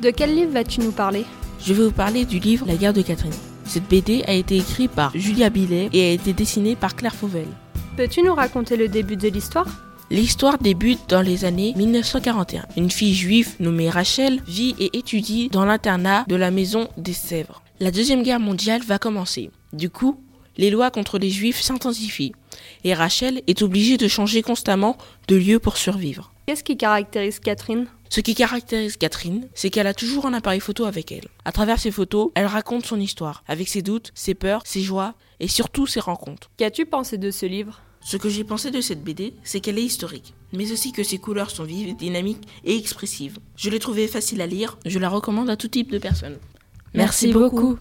De quel livre vas-tu nous parler? Je vais vous parler du livre La guerre de Catherine. Cette BD a été écrite par Julia Billet et a été dessinée par Claire Fauvel. Peux-tu nous raconter le début de l'histoire? L'histoire débute dans les années 1941. Une fille juive nommée Rachel vit et étudie dans l'internat de la maison des Sèvres. La Deuxième Guerre mondiale va commencer. Du coup, les lois contre les juifs s'intensifient et Rachel est obligée de changer constamment de lieu pour survivre. Qu'est-ce qui caractérise Catherine? Ce qui caractérise Catherine, c'est qu'elle a toujours un appareil photo avec elle. À travers ses photos, elle raconte son histoire, avec ses doutes, ses peurs, ses joies et surtout ses rencontres. Qu'as-tu pensé de ce livre? Ce que j'ai pensé de cette BD, c'est qu'elle est historique, mais aussi que ses couleurs sont vives, dynamiques et expressives. Je l'ai trouvée facile à lire, je la recommande à tout type de personnes. Merci, beaucoup.